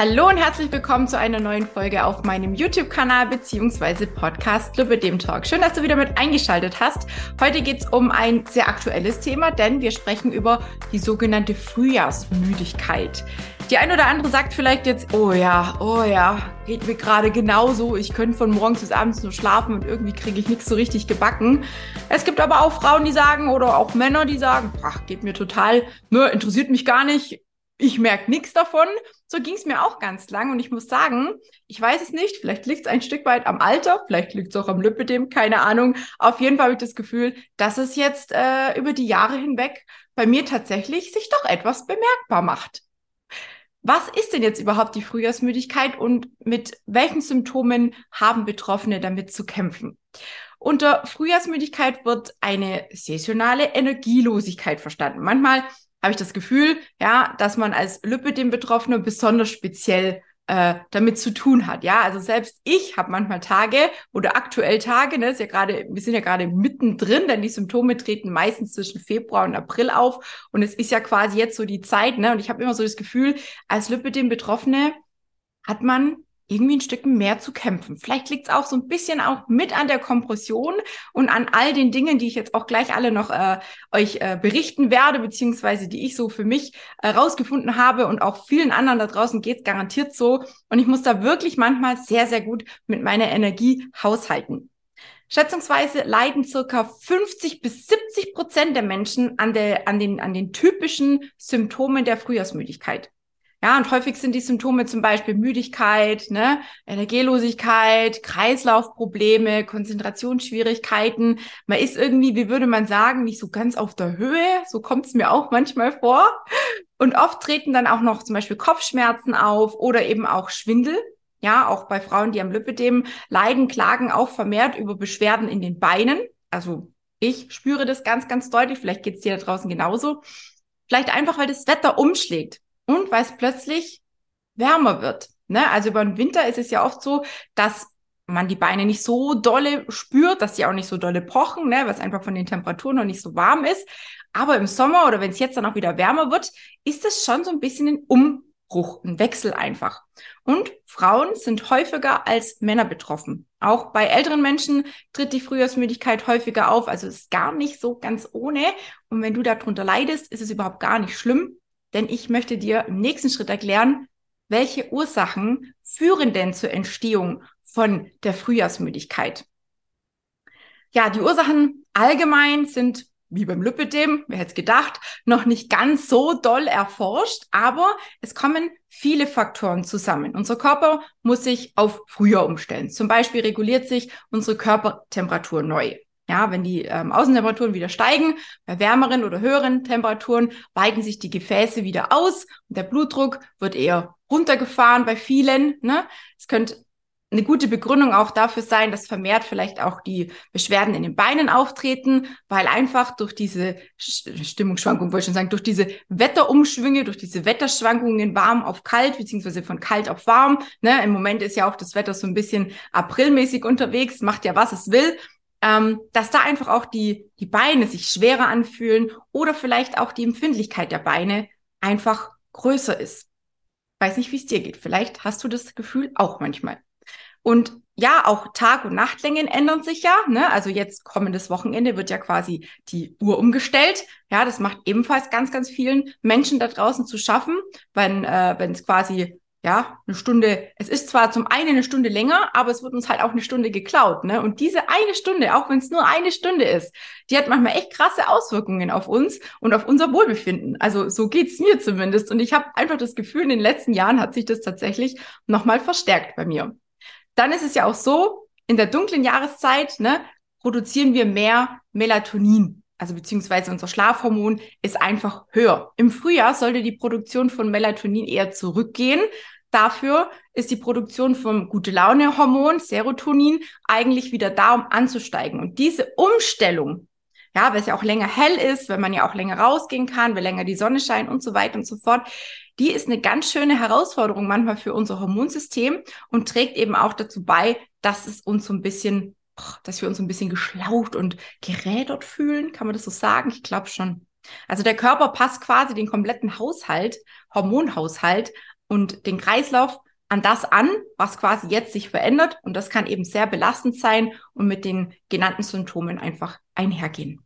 Hallo und herzlich willkommen zu einer neuen Folge auf meinem YouTube-Kanal bzw. Podcast Club dem Talk. Schön, dass du wieder mit eingeschaltet hast. Heute geht es um ein sehr aktuelles Thema, denn wir sprechen über die sogenannte Frühjahrsmüdigkeit. Die ein oder andere sagt vielleicht jetzt, oh ja, oh ja, geht mir gerade genauso. Ich könnte von morgens bis abends nur schlafen und irgendwie kriege ich nichts so richtig gebacken. Es gibt aber auch Frauen, die sagen oder auch Männer, die sagen, ach, geht mir total, ne, interessiert mich gar nicht ich merke nichts davon. So ging es mir auch ganz lang. Und ich muss sagen, ich weiß es nicht. Vielleicht liegt es ein Stück weit am Alter, vielleicht liegt es auch am Lipidem, keine Ahnung. Auf jeden Fall habe ich das Gefühl, dass es jetzt äh, über die Jahre hinweg bei mir tatsächlich sich doch etwas bemerkbar macht. Was ist denn jetzt überhaupt die Frühjahrsmüdigkeit und mit welchen Symptomen haben Betroffene damit zu kämpfen? Unter Frühjahrsmüdigkeit wird eine saisonale Energielosigkeit verstanden. Manchmal habe ich das Gefühl, ja, dass man als Lipidem-Betroffene besonders speziell äh, damit zu tun hat. Ja, also selbst ich habe manchmal Tage oder aktuell Tage, ne, ist ja gerade, wir sind ja gerade mittendrin, denn die Symptome treten meistens zwischen Februar und April auf und es ist ja quasi jetzt so die Zeit, ne, und ich habe immer so das Gefühl, als Lipidem-Betroffene hat man irgendwie ein Stück mehr zu kämpfen. Vielleicht liegt es auch so ein bisschen auch mit an der Kompression und an all den Dingen, die ich jetzt auch gleich alle noch äh, euch äh, berichten werde, beziehungsweise die ich so für mich äh, rausgefunden habe und auch vielen anderen da draußen geht's garantiert so. Und ich muss da wirklich manchmal sehr, sehr gut mit meiner Energie haushalten. Schätzungsweise leiden circa 50 bis 70 Prozent der Menschen an, der, an, den, an den typischen Symptomen der Frühjahrsmüdigkeit. Ja, und häufig sind die Symptome zum Beispiel Müdigkeit, ne, Energielosigkeit, Kreislaufprobleme, Konzentrationsschwierigkeiten. Man ist irgendwie, wie würde man sagen, nicht so ganz auf der Höhe. So kommt es mir auch manchmal vor. Und oft treten dann auch noch zum Beispiel Kopfschmerzen auf oder eben auch Schwindel. Ja, auch bei Frauen, die am Lipidem leiden, klagen auch vermehrt über Beschwerden in den Beinen. Also ich spüre das ganz, ganz deutlich. Vielleicht geht es dir da draußen genauso. Vielleicht einfach, weil das Wetter umschlägt und weil es plötzlich wärmer wird. Ne? Also über den Winter ist es ja oft so, dass man die Beine nicht so dolle spürt, dass sie auch nicht so dolle pochen, ne? weil es einfach von den Temperaturen noch nicht so warm ist. Aber im Sommer oder wenn es jetzt dann auch wieder wärmer wird, ist es schon so ein bisschen ein Umbruch, ein Wechsel einfach. Und Frauen sind häufiger als Männer betroffen. Auch bei älteren Menschen tritt die Frühjahrsmüdigkeit häufiger auf. Also es ist gar nicht so ganz ohne. Und wenn du darunter leidest, ist es überhaupt gar nicht schlimm denn ich möchte dir im nächsten Schritt erklären, welche Ursachen führen denn zur Entstehung von der Frühjahrsmüdigkeit. Ja, die Ursachen allgemein sind wie beim Lipidem, wer hätte es gedacht, noch nicht ganz so doll erforscht, aber es kommen viele Faktoren zusammen. Unser Körper muss sich auf Frühjahr umstellen. Zum Beispiel reguliert sich unsere Körpertemperatur neu. Ja, wenn die ähm, Außentemperaturen wieder steigen, bei wärmeren oder höheren Temperaturen weiten sich die Gefäße wieder aus und der Blutdruck wird eher runtergefahren bei vielen. Ne? Es könnte eine gute Begründung auch dafür sein, dass vermehrt vielleicht auch die Beschwerden in den Beinen auftreten, weil einfach durch diese Stimmungsschwankungen, wollte ich schon sagen, durch diese Wetterumschwünge, durch diese Wetterschwankungen warm auf kalt, beziehungsweise von kalt auf warm, ne, im Moment ist ja auch das Wetter so ein bisschen aprilmäßig unterwegs, macht ja was es will ähm, dass da einfach auch die, die Beine sich schwerer anfühlen oder vielleicht auch die Empfindlichkeit der Beine einfach größer ist. Weiß nicht, wie es dir geht. Vielleicht hast du das Gefühl auch manchmal. Und ja, auch Tag- und Nachtlängen ändern sich ja. Ne? Also jetzt kommendes Wochenende wird ja quasi die Uhr umgestellt. Ja, das macht ebenfalls ganz, ganz vielen Menschen da draußen zu schaffen, wenn äh, wenn es quasi ja, eine Stunde, es ist zwar zum einen eine Stunde länger, aber es wird uns halt auch eine Stunde geklaut, ne? Und diese eine Stunde, auch wenn es nur eine Stunde ist, die hat manchmal echt krasse Auswirkungen auf uns und auf unser Wohlbefinden. Also so geht's mir zumindest. Und ich habe einfach das Gefühl, in den letzten Jahren hat sich das tatsächlich nochmal verstärkt bei mir. Dann ist es ja auch so, in der dunklen Jahreszeit, ne, produzieren wir mehr Melatonin also beziehungsweise unser Schlafhormon ist einfach höher. Im Frühjahr sollte die Produktion von Melatonin eher zurückgehen. Dafür ist die Produktion vom gute Laune Hormon Serotonin eigentlich wieder da, um anzusteigen. Und diese Umstellung, ja, weil es ja auch länger hell ist, wenn man ja auch länger rausgehen kann, weil länger die Sonne scheint und so weiter und so fort, die ist eine ganz schöne Herausforderung manchmal für unser Hormonsystem und trägt eben auch dazu bei, dass es uns so ein bisschen dass wir uns ein bisschen geschlaucht und gerädert fühlen. Kann man das so sagen? Ich glaube schon. Also der Körper passt quasi den kompletten Haushalt, Hormonhaushalt und den Kreislauf an das an, was quasi jetzt sich verändert. Und das kann eben sehr belastend sein und mit den genannten Symptomen einfach einhergehen.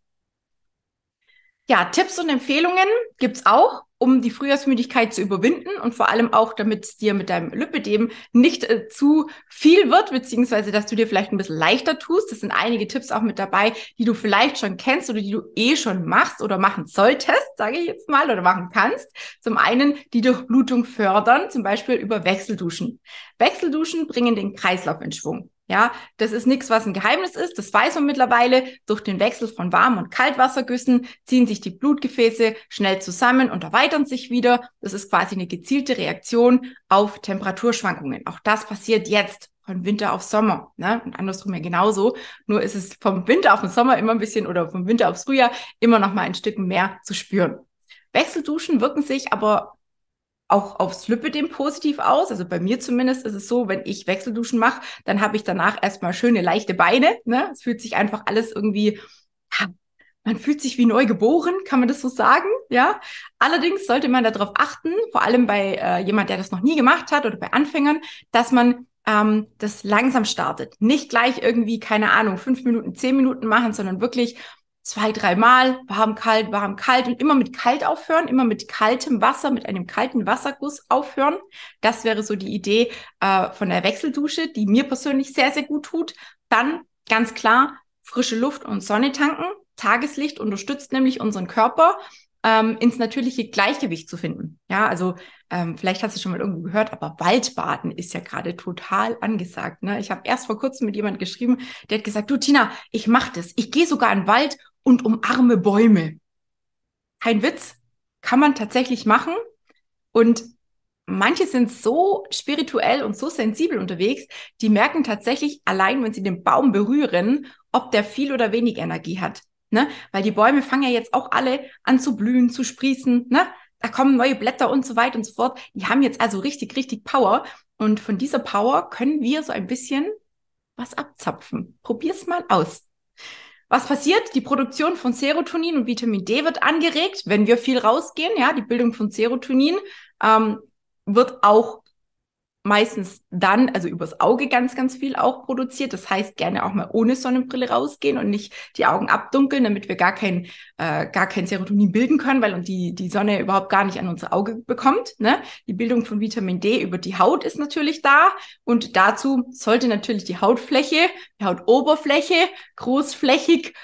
Ja, Tipps und Empfehlungen gibt's auch um die Frühjahrsmüdigkeit zu überwinden und vor allem auch, damit es dir mit deinem Lipidem nicht äh, zu viel wird, beziehungsweise dass du dir vielleicht ein bisschen leichter tust. Das sind einige Tipps auch mit dabei, die du vielleicht schon kennst oder die du eh schon machst oder machen solltest, sage ich jetzt mal, oder machen kannst. Zum einen die Durchblutung fördern, zum Beispiel über Wechselduschen. Wechselduschen bringen den Kreislauf in Schwung. Ja, das ist nichts, was ein Geheimnis ist. Das weiß man mittlerweile. Durch den Wechsel von Warm- und Kaltwassergüssen ziehen sich die Blutgefäße schnell zusammen und erweitern sich wieder. Das ist quasi eine gezielte Reaktion auf Temperaturschwankungen. Auch das passiert jetzt von Winter auf Sommer. Ne? Und andersrum ja genauso. Nur ist es vom Winter auf den Sommer immer ein bisschen oder vom Winter aufs Frühjahr immer noch mal ein Stück mehr zu spüren. Wechselduschen wirken sich aber auch aufs Lipidem positiv aus. Also bei mir zumindest ist es so, wenn ich Wechselduschen mache, dann habe ich danach erstmal schöne leichte Beine. Ne? Es fühlt sich einfach alles irgendwie, man fühlt sich wie neu geboren, kann man das so sagen? Ja. Allerdings sollte man darauf achten, vor allem bei äh, jemand, der das noch nie gemacht hat oder bei Anfängern, dass man ähm, das langsam startet. Nicht gleich irgendwie, keine Ahnung, fünf Minuten, zehn Minuten machen, sondern wirklich zwei, dreimal, warm, kalt, warm, kalt und immer mit kalt aufhören, immer mit kaltem Wasser, mit einem kalten Wasserguss aufhören. Das wäre so die Idee äh, von der Wechseldusche, die mir persönlich sehr, sehr gut tut. Dann ganz klar frische Luft und Sonne tanken. Tageslicht unterstützt nämlich unseren Körper ähm, ins natürliche Gleichgewicht zu finden. Ja, also ähm, vielleicht hast du schon mal irgendwo gehört, aber Waldbaden ist ja gerade total angesagt. Ne? Ich habe erst vor kurzem mit jemand geschrieben, der hat gesagt, du Tina, ich mache das. Ich gehe sogar in den Wald und umarme Bäume. Kein Witz, kann man tatsächlich machen. Und manche sind so spirituell und so sensibel unterwegs, die merken tatsächlich allein, wenn sie den Baum berühren, ob der viel oder wenig Energie hat. Ne? Weil die Bäume fangen ja jetzt auch alle an zu blühen, zu sprießen. Ne? Da kommen neue Blätter und so weiter und so fort. Die haben jetzt also richtig, richtig Power. Und von dieser Power können wir so ein bisschen was abzapfen. Probier's mal aus. Was passiert? Die Produktion von Serotonin und Vitamin D wird angeregt, wenn wir viel rausgehen. Ja, die Bildung von Serotonin ähm, wird auch meistens dann, also übers Auge ganz, ganz viel auch produziert. Das heißt, gerne auch mal ohne Sonnenbrille rausgehen und nicht die Augen abdunkeln, damit wir gar kein, äh, gar kein Serotonin bilden können, weil uns die, die Sonne überhaupt gar nicht an unser Auge bekommt. Ne? Die Bildung von Vitamin D über die Haut ist natürlich da und dazu sollte natürlich die Hautfläche, die Hautoberfläche großflächig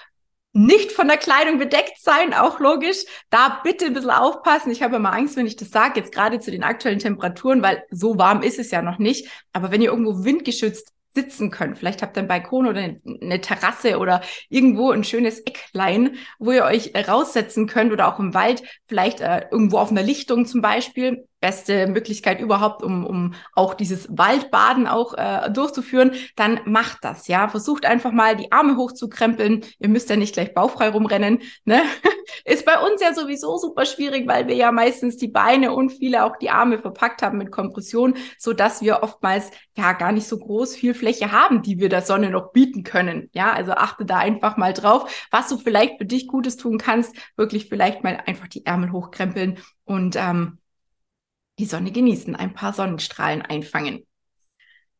nicht von der Kleidung bedeckt sein, auch logisch. Da bitte ein bisschen aufpassen. Ich habe immer Angst, wenn ich das sage, jetzt gerade zu den aktuellen Temperaturen, weil so warm ist es ja noch nicht. Aber wenn ihr irgendwo windgeschützt sitzen könnt. Vielleicht habt ihr einen Balkon oder eine Terrasse oder irgendwo ein schönes Ecklein, wo ihr euch raussetzen könnt oder auch im Wald, vielleicht äh, irgendwo auf einer Lichtung zum Beispiel beste Möglichkeit überhaupt, um, um auch dieses Waldbaden auch äh, durchzuführen, dann macht das, ja. Versucht einfach mal die Arme hochzukrempeln. Ihr müsst ja nicht gleich bauchfrei rumrennen. Ne? Ist bei uns ja sowieso super schwierig, weil wir ja meistens die Beine und viele auch die Arme verpackt haben mit Kompression, so dass wir oftmals ja gar nicht so groß viel Fläche haben, die wir der Sonne noch bieten können. Ja, also achte da einfach mal drauf, was du vielleicht für dich Gutes tun kannst. Wirklich vielleicht mal einfach die Ärmel hochkrempeln und ähm, die Sonne genießen, ein paar Sonnenstrahlen einfangen.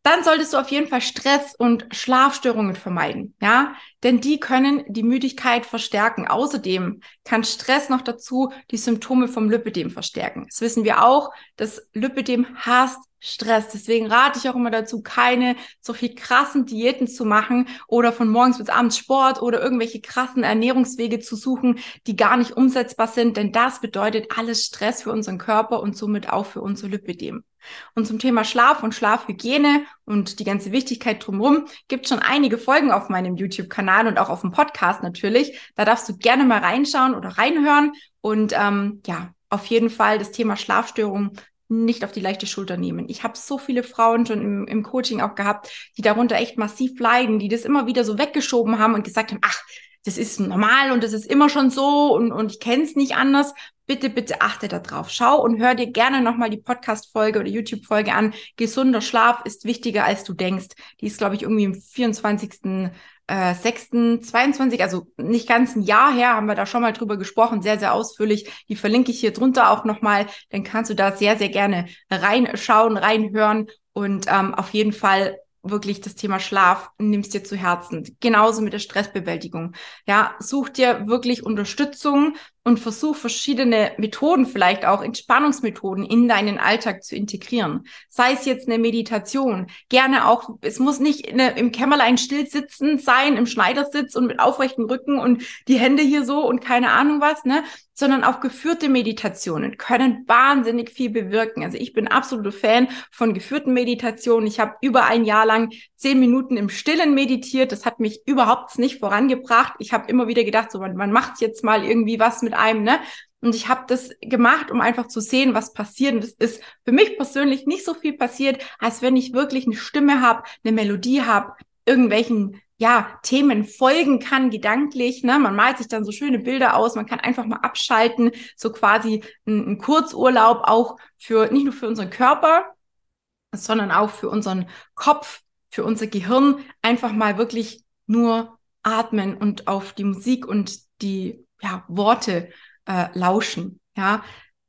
Dann solltest du auf jeden Fall Stress und Schlafstörungen vermeiden, ja, denn die können die Müdigkeit verstärken. Außerdem kann Stress noch dazu die Symptome vom Lipidem verstärken. Das wissen wir auch, dass Lipidem hasst Stress. Deswegen rate ich auch immer dazu, keine solche krassen Diäten zu machen oder von morgens bis abends Sport oder irgendwelche krassen Ernährungswege zu suchen, die gar nicht umsetzbar sind, denn das bedeutet alles Stress für unseren Körper und somit auch für unser Lipidem. Und zum Thema Schlaf und Schlafhygiene und die ganze Wichtigkeit drumherum gibt schon einige Folgen auf meinem YouTube-Kanal und auch auf dem Podcast natürlich. Da darfst du gerne mal reinschauen oder reinhören und ähm, ja, auf jeden Fall das Thema Schlafstörungen nicht auf die leichte Schulter nehmen. Ich habe so viele Frauen schon im, im Coaching auch gehabt, die darunter echt massiv leiden, die das immer wieder so weggeschoben haben und gesagt haben, ach, das ist normal und das ist immer schon so und, und ich kenne es nicht anders. Bitte, bitte achte da drauf. Schau und hör dir gerne nochmal die Podcast-Folge oder YouTube-Folge an. Gesunder Schlaf ist wichtiger, als du denkst. Die ist, glaube ich, irgendwie im 24. äh, 6. 22, also nicht ganz ein Jahr her, haben wir da schon mal drüber gesprochen, sehr, sehr ausführlich. Die verlinke ich hier drunter auch nochmal. Dann kannst du da sehr, sehr gerne reinschauen, reinhören und ähm, auf jeden Fall wirklich das Thema Schlaf nimmst dir zu Herzen. Genauso mit der Stressbewältigung. Ja, such dir wirklich Unterstützung und versuch verschiedene Methoden, vielleicht auch Entspannungsmethoden in deinen Alltag zu integrieren. Sei es jetzt eine Meditation, gerne auch, es muss nicht eine, im Kämmerlein still sitzen sein, im Schneidersitz und mit aufrechtem Rücken und die Hände hier so und keine Ahnung was, ne, sondern auch geführte Meditationen können wahnsinnig viel bewirken. Also ich bin absoluter Fan von geführten Meditationen. Ich habe über ein Jahr lang zehn Minuten im Stillen meditiert. Das hat mich überhaupt nicht vorangebracht. Ich habe immer wieder gedacht, so man, man macht jetzt mal irgendwie was mit einem, ne? Und ich habe das gemacht, um einfach zu sehen, was passiert. Und es ist für mich persönlich nicht so viel passiert, als wenn ich wirklich eine Stimme habe, eine Melodie habe, irgendwelchen ja, Themen folgen kann, gedanklich. Ne? Man malt sich dann so schöne Bilder aus, man kann einfach mal abschalten, so quasi ein, ein Kurzurlaub auch für nicht nur für unseren Körper, sondern auch für unseren Kopf, für unser Gehirn, einfach mal wirklich nur atmen und auf die Musik und die ja, Worte äh, lauschen. Ja,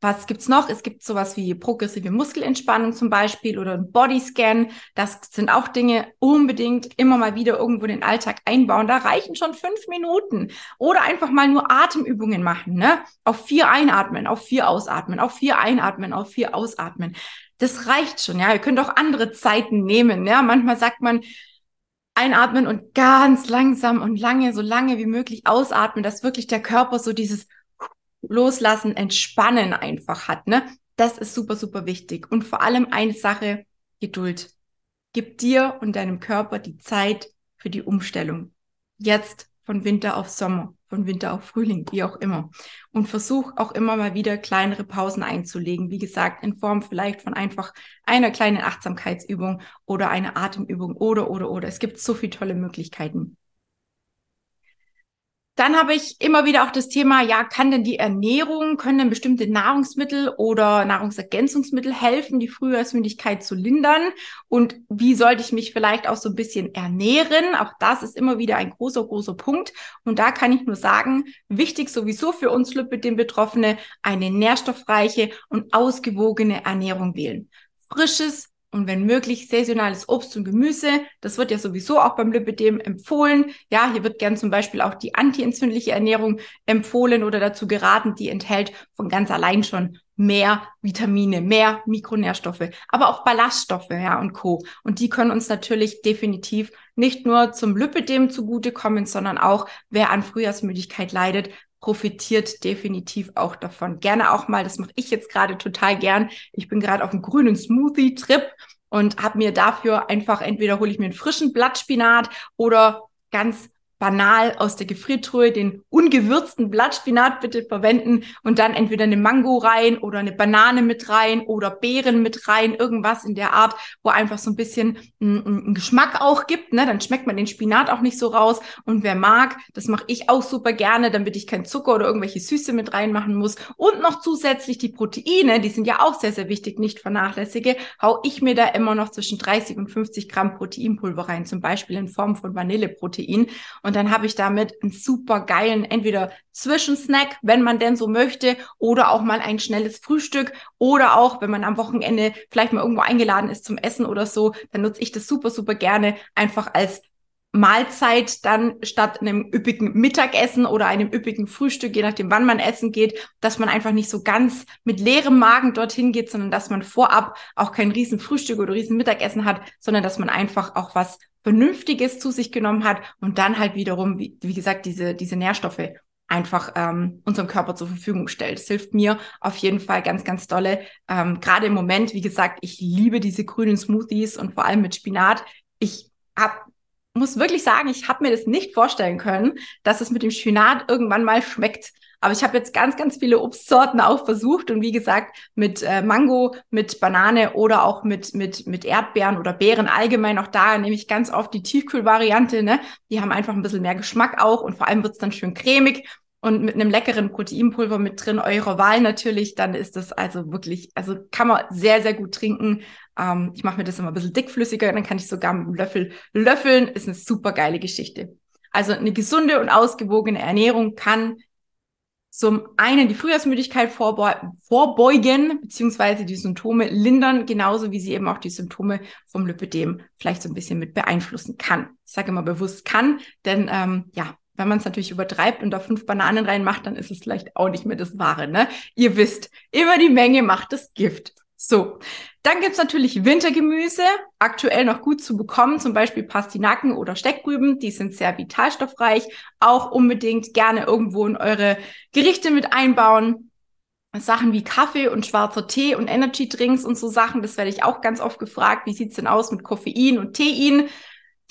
was gibt's noch? Es gibt sowas wie progressive Muskelentspannung zum Beispiel oder ein Bodyscan. Das sind auch Dinge unbedingt immer mal wieder irgendwo in den Alltag einbauen. Da reichen schon fünf Minuten. Oder einfach mal nur Atemübungen machen, ne? Auf vier einatmen, auf vier ausatmen, auf vier einatmen, auf vier ausatmen. Das reicht schon, ja. Ihr könnt auch andere Zeiten nehmen, ja. Manchmal sagt man, einatmen und ganz langsam und lange, so lange wie möglich ausatmen, dass wirklich der Körper so dieses Loslassen, Entspannen einfach hat, ne? Das ist super, super wichtig. Und vor allem eine Sache, Geduld. Gib dir und deinem Körper die Zeit für die Umstellung. Jetzt von Winter auf Sommer, von Winter auf Frühling, wie auch immer. Und versuch auch immer mal wieder kleinere Pausen einzulegen. Wie gesagt, in Form vielleicht von einfach einer kleinen Achtsamkeitsübung oder einer Atemübung oder, oder, oder. Es gibt so viele tolle Möglichkeiten. Dann habe ich immer wieder auch das Thema, ja, kann denn die Ernährung, können denn bestimmte Nahrungsmittel oder Nahrungsergänzungsmittel helfen, die Frühjahrsmüdigkeit zu lindern? Und wie sollte ich mich vielleicht auch so ein bisschen ernähren? Auch das ist immer wieder ein großer, großer Punkt. Und da kann ich nur sagen, wichtig sowieso für uns den Betroffene, eine nährstoffreiche und ausgewogene Ernährung wählen. Frisches, und wenn möglich saisonales Obst und Gemüse. Das wird ja sowieso auch beim Lipidem empfohlen. Ja, hier wird gern zum Beispiel auch die antientzündliche Ernährung empfohlen oder dazu geraten. Die enthält von ganz allein schon mehr Vitamine, mehr Mikronährstoffe, aber auch Ballaststoffe, ja, und Co. Und die können uns natürlich definitiv nicht nur zum Lipidem zugutekommen, sondern auch, wer an Frühjahrsmüdigkeit leidet, profitiert definitiv auch davon. Gerne auch mal, das mache ich jetzt gerade total gern. Ich bin gerade auf einem grünen Smoothie-Trip und habe mir dafür einfach entweder hole ich mir einen frischen Blattspinat oder ganz banal aus der Gefriertruhe den ungewürzten Blattspinat bitte verwenden und dann entweder eine Mango rein oder eine Banane mit rein oder Beeren mit rein, irgendwas in der Art, wo einfach so ein bisschen einen Geschmack auch gibt. Ne? Dann schmeckt man den Spinat auch nicht so raus. Und wer mag, das mache ich auch super gerne, damit ich kein Zucker oder irgendwelche Süße mit reinmachen muss. Und noch zusätzlich die Proteine, die sind ja auch sehr, sehr wichtig, nicht vernachlässige, hau ich mir da immer noch zwischen 30 und 50 Gramm Proteinpulver rein, zum Beispiel in Form von Vanilleprotein. Und und dann habe ich damit einen super geilen, entweder Zwischensnack, wenn man denn so möchte, oder auch mal ein schnelles Frühstück oder auch, wenn man am Wochenende vielleicht mal irgendwo eingeladen ist zum Essen oder so, dann nutze ich das super, super gerne einfach als Mahlzeit dann statt einem üppigen Mittagessen oder einem üppigen Frühstück, je nachdem, wann man essen geht, dass man einfach nicht so ganz mit leerem Magen dorthin geht, sondern dass man vorab auch kein riesen Frühstück oder riesen Mittagessen hat, sondern dass man einfach auch was Vernünftiges zu sich genommen hat und dann halt wiederum, wie, wie gesagt, diese, diese Nährstoffe einfach ähm, unserem Körper zur Verfügung stellt. Das hilft mir auf jeden Fall ganz, ganz dolle. Ähm, Gerade im Moment, wie gesagt, ich liebe diese grünen Smoothies und vor allem mit Spinat. Ich hab, muss wirklich sagen, ich habe mir das nicht vorstellen können, dass es mit dem Spinat irgendwann mal schmeckt. Aber ich habe jetzt ganz, ganz viele Obstsorten auch versucht und wie gesagt, mit äh, Mango, mit Banane oder auch mit, mit, mit Erdbeeren oder Beeren allgemein. Auch da nehme ich ganz oft die Tiefkühlvariante. Ne? Die haben einfach ein bisschen mehr Geschmack auch und vor allem wird's dann schön cremig und mit einem leckeren Proteinpulver mit drin, eurer Wahl natürlich, dann ist das also wirklich, also kann man sehr, sehr gut trinken. Ähm, ich mache mir das immer ein bisschen dickflüssiger, dann kann ich sogar mit einem Löffel löffeln. Ist eine super geile Geschichte. Also eine gesunde und ausgewogene Ernährung kann zum einen die Frühjahrsmüdigkeit vorbeugen, beziehungsweise die Symptome lindern, genauso wie sie eben auch die Symptome vom Lipödem vielleicht so ein bisschen mit beeinflussen kann. Ich sage immer bewusst kann, denn ähm, ja, wenn man es natürlich übertreibt und da fünf Bananen reinmacht, dann ist es vielleicht auch nicht mehr das Wahre. Ne? Ihr wisst, immer die Menge macht das Gift. So, dann gibt's natürlich Wintergemüse, aktuell noch gut zu bekommen, zum Beispiel Pastinaken oder Steckrüben, die sind sehr vitalstoffreich, auch unbedingt gerne irgendwo in eure Gerichte mit einbauen. Sachen wie Kaffee und schwarzer Tee und Energy Drinks und so Sachen, das werde ich auch ganz oft gefragt, wie sieht's denn aus mit Koffein und Tein?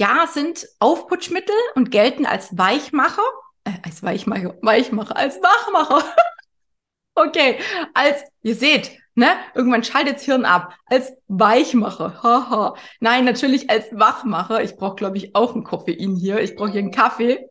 Ja, sind Aufputschmittel und gelten als Weichmacher, äh, als Weichmacher, Weichmacher, als Wachmacher. okay, als, ihr seht, Ne? Irgendwann schaltet Hirn ab. Als Weichmacher. Haha. Nein, natürlich als Wachmacher. Ich brauche, glaube ich, auch ein Koffein hier. Ich brauche hier einen Kaffee.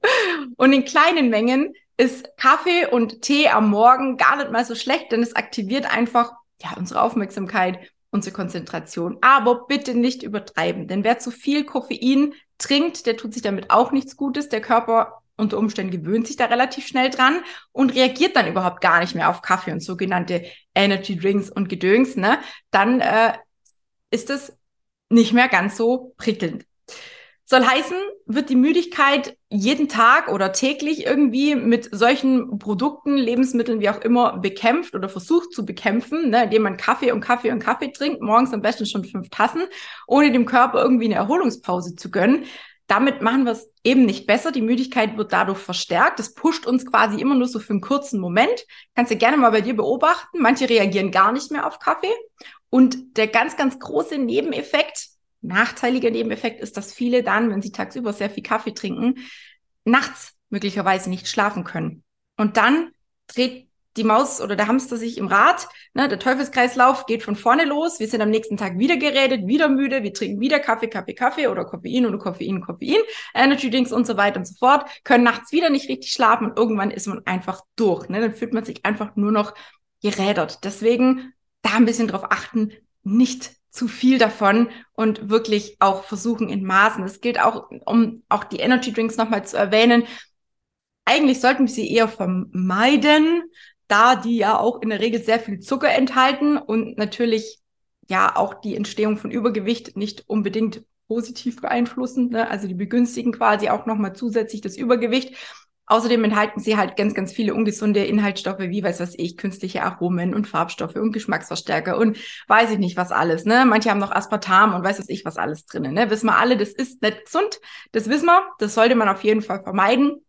Und in kleinen Mengen ist Kaffee und Tee am Morgen gar nicht mal so schlecht, denn es aktiviert einfach ja, unsere Aufmerksamkeit, unsere Konzentration. Aber bitte nicht übertreiben, denn wer zu viel Koffein trinkt, der tut sich damit auch nichts Gutes. Der Körper unter Umständen gewöhnt sich da relativ schnell dran und reagiert dann überhaupt gar nicht mehr auf Kaffee und sogenannte Energy Drinks und Gedöns, ne? Dann äh, ist es nicht mehr ganz so prickelnd. Soll heißen, wird die Müdigkeit jeden Tag oder täglich irgendwie mit solchen Produkten, Lebensmitteln, wie auch immer, bekämpft oder versucht zu bekämpfen, ne, indem man Kaffee und Kaffee und Kaffee trinkt, morgens am besten schon fünf Tassen, ohne dem Körper irgendwie eine Erholungspause zu gönnen, damit machen wir es eben nicht besser. Die Müdigkeit wird dadurch verstärkt. Das pusht uns quasi immer nur so für einen kurzen Moment. Kannst du gerne mal bei dir beobachten. Manche reagieren gar nicht mehr auf Kaffee. Und der ganz, ganz große Nebeneffekt, nachteiliger Nebeneffekt ist, dass viele dann, wenn sie tagsüber sehr viel Kaffee trinken, nachts möglicherweise nicht schlafen können. Und dann dreht die Maus oder der Hamster sich im Rad. Ne, der Teufelskreislauf geht von vorne los. Wir sind am nächsten Tag wieder geredet, wieder müde. Wir trinken wieder Kaffee, Kaffee, Kaffee oder Koffein oder Koffein, Koffein, Energy Drinks und so weiter und so fort. Können nachts wieder nicht richtig schlafen und irgendwann ist man einfach durch. Ne? Dann fühlt man sich einfach nur noch gerädert. Deswegen da ein bisschen drauf achten, nicht zu viel davon und wirklich auch versuchen in Maßen. Es gilt auch, um auch die Energy Drinks nochmal zu erwähnen. Eigentlich sollten wir sie eher vermeiden, da die ja auch in der Regel sehr viel Zucker enthalten und natürlich ja auch die Entstehung von Übergewicht nicht unbedingt positiv beeinflussen. Ne? Also die begünstigen quasi auch nochmal zusätzlich das Übergewicht. Außerdem enthalten sie halt ganz, ganz viele ungesunde Inhaltsstoffe, wie weiß was ich, künstliche Aromen und Farbstoffe und Geschmacksverstärker und weiß ich nicht was alles. Ne? Manche haben noch Aspartam und weiß was ich was alles drinnen. Ne? Wissen wir alle, das ist nicht gesund. Das wissen wir. Das sollte man auf jeden Fall vermeiden.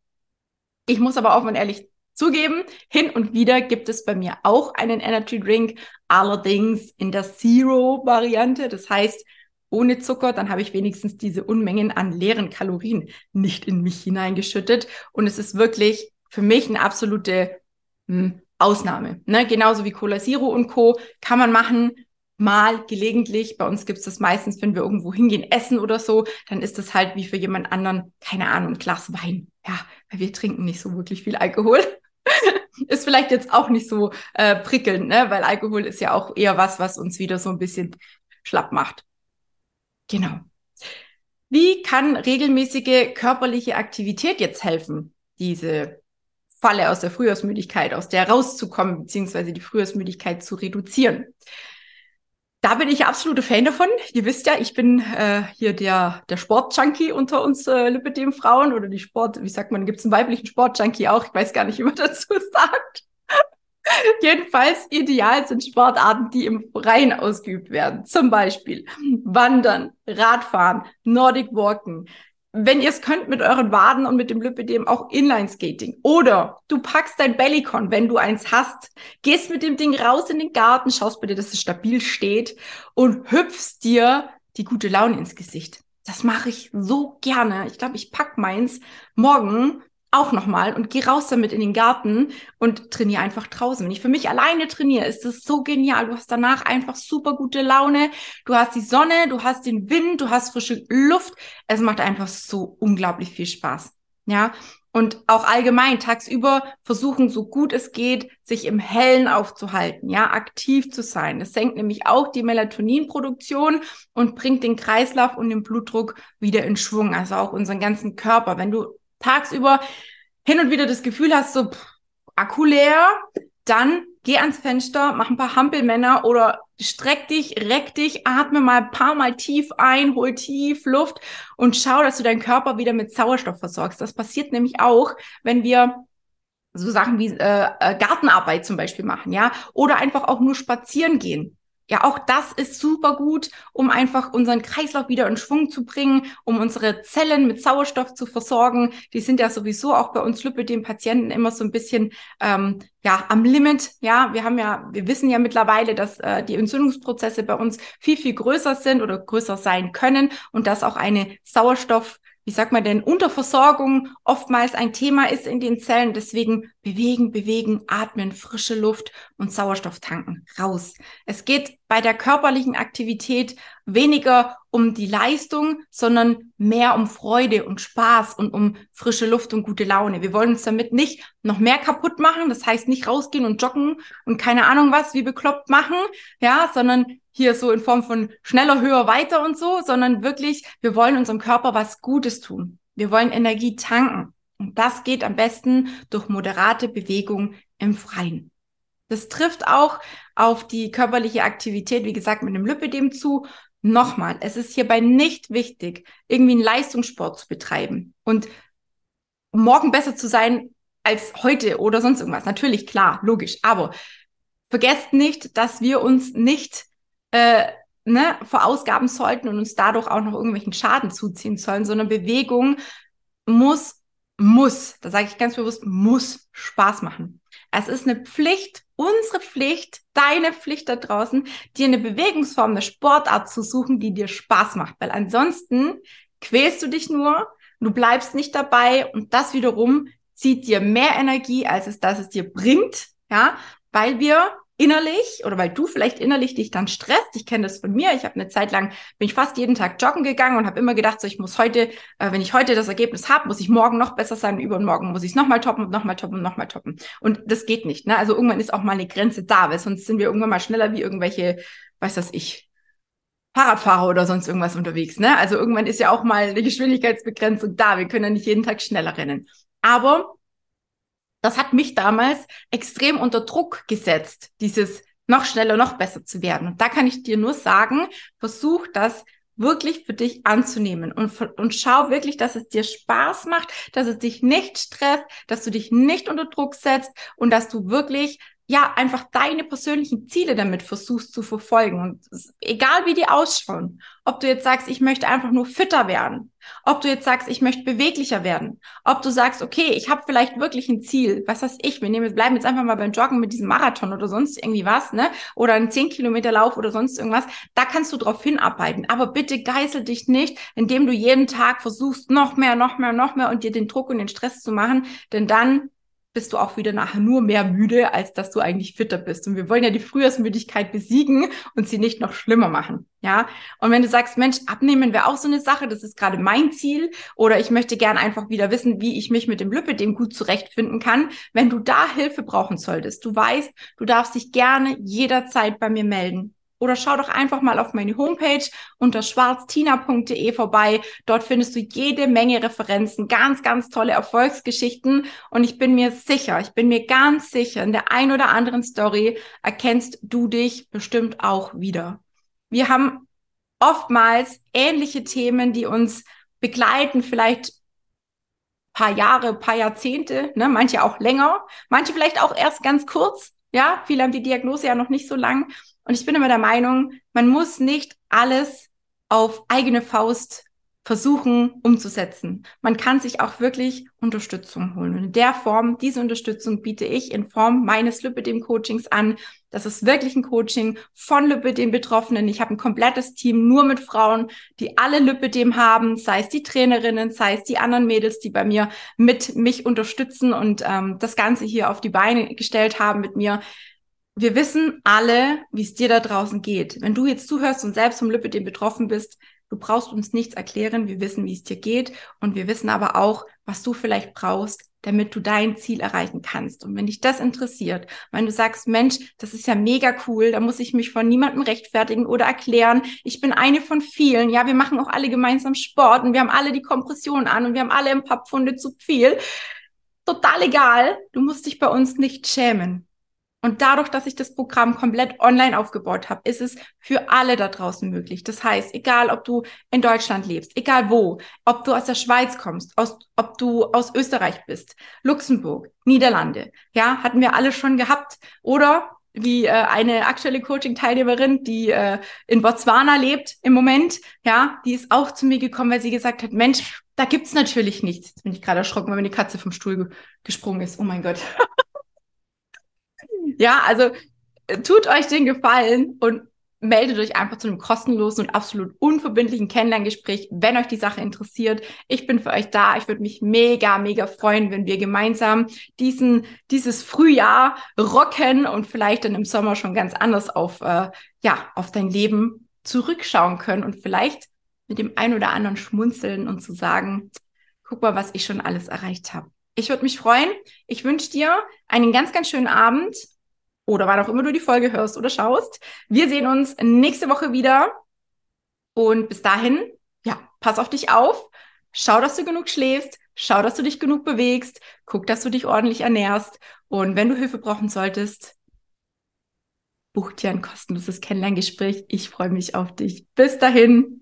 Ich muss aber offen und ehrlich Zugeben, hin und wieder gibt es bei mir auch einen Energy Drink, allerdings in der Zero-Variante. Das heißt, ohne Zucker, dann habe ich wenigstens diese Unmengen an leeren Kalorien nicht in mich hineingeschüttet. Und es ist wirklich für mich eine absolute hm, Ausnahme. Ne? Genauso wie Cola Zero und Co. kann man machen, mal gelegentlich. Bei uns gibt es das meistens, wenn wir irgendwo hingehen, essen oder so, dann ist das halt wie für jemand anderen, keine Ahnung, ein Glas Wein. Ja, weil wir trinken nicht so wirklich viel Alkohol. Ist vielleicht jetzt auch nicht so äh, prickelnd, ne? weil Alkohol ist ja auch eher was, was uns wieder so ein bisschen schlapp macht. Genau. Wie kann regelmäßige körperliche Aktivität jetzt helfen, diese Falle aus der Frühjahrsmüdigkeit, aus der rauszukommen, beziehungsweise die Frühjahrsmüdigkeit zu reduzieren? Da bin ich absolute Fan davon. Ihr wisst ja, ich bin äh, hier der, der Sportjunkie unter uns äh, Lipidem-Frauen oder die Sport, wie sagt man, gibt es einen weiblichen Sportjunkie auch? Ich weiß gar nicht, wie man dazu sagt. Jedenfalls ideal sind Sportarten, die im Freien ausgeübt werden. Zum Beispiel Wandern, Radfahren, Nordic Walken, wenn ihr es könnt mit euren Waden und mit dem Lipidem auch Inline-Skating. Oder du packst dein Bellycon, wenn du eins hast, gehst mit dem Ding raus in den Garten, schaust bitte, dass es stabil steht und hüpfst dir die gute Laune ins Gesicht. Das mache ich so gerne. Ich glaube, ich pack meins morgen auch nochmal und geh raus damit in den Garten und trainiere einfach draußen. Wenn ich für mich alleine trainiere, ist das so genial. Du hast danach einfach super gute Laune. Du hast die Sonne, du hast den Wind, du hast frische Luft. Es macht einfach so unglaublich viel Spaß. Ja. Und auch allgemein tagsüber versuchen, so gut es geht, sich im Hellen aufzuhalten, ja, aktiv zu sein. Das senkt nämlich auch die Melatoninproduktion und bringt den Kreislauf und den Blutdruck wieder in Schwung, also auch unseren ganzen Körper. Wenn du tagsüber hin und wieder das Gefühl hast, so pff, Akku leer, dann geh ans Fenster, mach ein paar Hampelmänner oder streck dich, reck dich, atme mal ein paar Mal tief ein, hol tief Luft und schau, dass du deinen Körper wieder mit Sauerstoff versorgst. Das passiert nämlich auch, wenn wir so Sachen wie äh, äh Gartenarbeit zum Beispiel machen, ja, oder einfach auch nur spazieren gehen. Ja, auch das ist super gut, um einfach unseren Kreislauf wieder in Schwung zu bringen, um unsere Zellen mit Sauerstoff zu versorgen. Die sind ja sowieso auch bei uns Lipödem-Patienten immer so ein bisschen ähm, ja am Limit. Ja, wir haben ja, wir wissen ja mittlerweile, dass äh, die Entzündungsprozesse bei uns viel viel größer sind oder größer sein können und dass auch eine Sauerstoff wie sagt man denn, Unterversorgung oftmals ein Thema ist in den Zellen. Deswegen bewegen, bewegen, atmen, frische Luft und Sauerstoff tanken. Raus. Es geht bei der körperlichen Aktivität weniger um die Leistung, sondern mehr um Freude und Spaß und um frische Luft und gute Laune. Wir wollen uns damit nicht noch mehr kaputt machen. Das heißt nicht rausgehen und joggen und keine Ahnung was, wie bekloppt machen, ja, sondern hier so in Form von schneller, höher, weiter und so, sondern wirklich, wir wollen unserem Körper was Gutes tun. Wir wollen Energie tanken. Und das geht am besten durch moderate Bewegung im Freien. Das trifft auch auf die körperliche Aktivität, wie gesagt, mit dem Lipidem zu. Nochmal, es ist hierbei nicht wichtig, irgendwie einen Leistungssport zu betreiben und morgen besser zu sein als heute oder sonst irgendwas. Natürlich, klar, logisch. Aber vergesst nicht, dass wir uns nicht äh, ne, verausgaben sollten und uns dadurch auch noch irgendwelchen Schaden zuziehen sollen, sondern Bewegung muss, muss, da sage ich ganz bewusst, muss Spaß machen. Es ist eine Pflicht, unsere Pflicht, deine Pflicht da draußen, dir eine Bewegungsform, eine Sportart zu suchen, die dir Spaß macht, weil ansonsten quälst du dich nur, du bleibst nicht dabei und das wiederum zieht dir mehr Energie, als es das es dir bringt, ja, weil wir innerlich oder weil du vielleicht innerlich dich dann stresst. Ich kenne das von mir. Ich habe eine Zeit lang bin ich fast jeden Tag joggen gegangen und habe immer gedacht, so ich muss heute, äh, wenn ich heute das Ergebnis habe, muss ich morgen noch besser sein, übermorgen muss ich es nochmal toppen und nochmal toppen und nochmal toppen. Und das geht nicht. Ne? Also irgendwann ist auch mal eine Grenze da, weil sonst sind wir irgendwann mal schneller wie irgendwelche, weiß das ich, Fahrradfahrer oder sonst irgendwas unterwegs. Ne? Also irgendwann ist ja auch mal eine Geschwindigkeitsbegrenzung da. Wir können ja nicht jeden Tag schneller rennen. Aber das hat mich damals extrem unter Druck gesetzt, dieses noch schneller, noch besser zu werden. Und da kann ich dir nur sagen, versuch das wirklich für dich anzunehmen und, und schau wirklich, dass es dir Spaß macht, dass es dich nicht stresst, dass du dich nicht unter Druck setzt und dass du wirklich ja, einfach deine persönlichen Ziele damit versuchst zu verfolgen. Und egal wie die ausschauen, ob du jetzt sagst, ich möchte einfach nur fitter werden, ob du jetzt sagst, ich möchte beweglicher werden, ob du sagst, okay, ich habe vielleicht wirklich ein Ziel, was weiß ich, wir nehmen, bleiben jetzt einfach mal beim Joggen mit diesem Marathon oder sonst irgendwie was, ne? Oder ein 10 Kilometer Lauf oder sonst irgendwas, da kannst du drauf hinarbeiten. Aber bitte geißel dich nicht, indem du jeden Tag versuchst, noch mehr, noch mehr, noch mehr und dir den Druck und den Stress zu machen, denn dann bist du auch wieder nachher nur mehr müde, als dass du eigentlich fitter bist. Und wir wollen ja die Frühjahrsmüdigkeit besiegen und sie nicht noch schlimmer machen. Ja. Und wenn du sagst, Mensch, abnehmen wäre auch so eine Sache, das ist gerade mein Ziel, oder ich möchte gern einfach wieder wissen, wie ich mich mit dem Lipidem gut zurechtfinden kann. Wenn du da Hilfe brauchen solltest, du weißt, du darfst dich gerne jederzeit bei mir melden. Oder schau doch einfach mal auf meine Homepage unter schwarztina.de vorbei. Dort findest du jede Menge Referenzen, ganz, ganz tolle Erfolgsgeschichten. Und ich bin mir sicher, ich bin mir ganz sicher, in der ein oder anderen Story erkennst du dich bestimmt auch wieder. Wir haben oftmals ähnliche Themen, die uns begleiten, vielleicht paar Jahre, paar Jahrzehnte, ne? manche auch länger, manche vielleicht auch erst ganz kurz. Ja, viele haben die Diagnose ja noch nicht so lang. Und ich bin immer der Meinung, man muss nicht alles auf eigene Faust versuchen umzusetzen. Man kann sich auch wirklich Unterstützung holen. Und in der Form, diese Unterstützung biete ich in Form meines Lipidem-Coachings an. Das ist wirklich ein Coaching von Lipidem-Betroffenen. Ich habe ein komplettes Team nur mit Frauen, die alle Lipidem haben, sei es die Trainerinnen, sei es die anderen Mädels, die bei mir mit mich unterstützen und ähm, das Ganze hier auf die Beine gestellt haben mit mir wir wissen alle, wie es dir da draußen geht. Wenn du jetzt zuhörst und selbst vom Lipidem betroffen bist, du brauchst uns nichts erklären. Wir wissen, wie es dir geht und wir wissen aber auch, was du vielleicht brauchst, damit du dein Ziel erreichen kannst. Und wenn dich das interessiert, wenn du sagst, Mensch, das ist ja mega cool, da muss ich mich von niemandem rechtfertigen oder erklären. Ich bin eine von vielen. Ja, wir machen auch alle gemeinsam Sport und wir haben alle die Kompression an und wir haben alle ein paar Pfunde zu viel. Total egal. Du musst dich bei uns nicht schämen. Und dadurch, dass ich das Programm komplett online aufgebaut habe, ist es für alle da draußen möglich. Das heißt, egal ob du in Deutschland lebst, egal wo, ob du aus der Schweiz kommst, aus, ob du aus Österreich bist, Luxemburg, Niederlande, ja, hatten wir alle schon gehabt. Oder wie äh, eine aktuelle Coaching-Teilnehmerin, die äh, in Botswana lebt im Moment, ja, die ist auch zu mir gekommen, weil sie gesagt hat, Mensch, da gibt's natürlich nichts. Jetzt bin ich gerade erschrocken, weil mir die Katze vom Stuhl ge gesprungen ist. Oh mein Gott. Ja, also äh, tut euch den Gefallen und meldet euch einfach zu einem kostenlosen und absolut unverbindlichen Kennenlerngespräch, wenn euch die Sache interessiert. Ich bin für euch da. Ich würde mich mega, mega freuen, wenn wir gemeinsam diesen, dieses Frühjahr rocken und vielleicht dann im Sommer schon ganz anders auf, äh, ja, auf dein Leben zurückschauen können und vielleicht mit dem ein oder anderen schmunzeln und zu sagen, guck mal, was ich schon alles erreicht habe. Ich würde mich freuen. Ich wünsche dir einen ganz, ganz schönen Abend oder wann auch immer du die Folge hörst oder schaust. Wir sehen uns nächste Woche wieder. Und bis dahin, ja, pass auf dich auf. Schau, dass du genug schläfst. Schau, dass du dich genug bewegst. Guck, dass du dich ordentlich ernährst. Und wenn du Hilfe brauchen solltest, buch dir ein kostenloses Kennenlerngespräch. Ich freue mich auf dich. Bis dahin.